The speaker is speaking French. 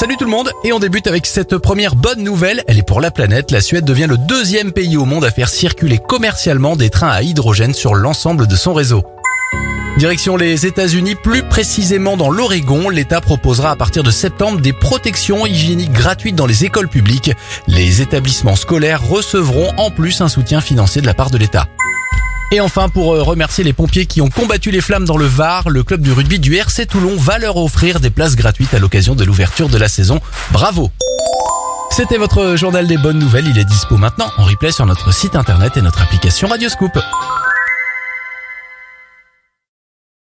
Salut tout le monde et on débute avec cette première bonne nouvelle. Elle est pour la planète. La Suède devient le deuxième pays au monde à faire circuler commercialement des trains à hydrogène sur l'ensemble de son réseau. Direction les États-Unis, plus précisément dans l'Oregon, l'État proposera à partir de septembre des protections hygiéniques gratuites dans les écoles publiques. Les établissements scolaires recevront en plus un soutien financier de la part de l'État. Et enfin, pour euh, remercier les pompiers qui ont combattu les flammes dans le Var, le club du rugby du RC Toulon va leur offrir des places gratuites à l'occasion de l'ouverture de la saison. Bravo C'était votre journal des bonnes nouvelles, il est dispo maintenant en replay sur notre site internet et notre application Radioscoop.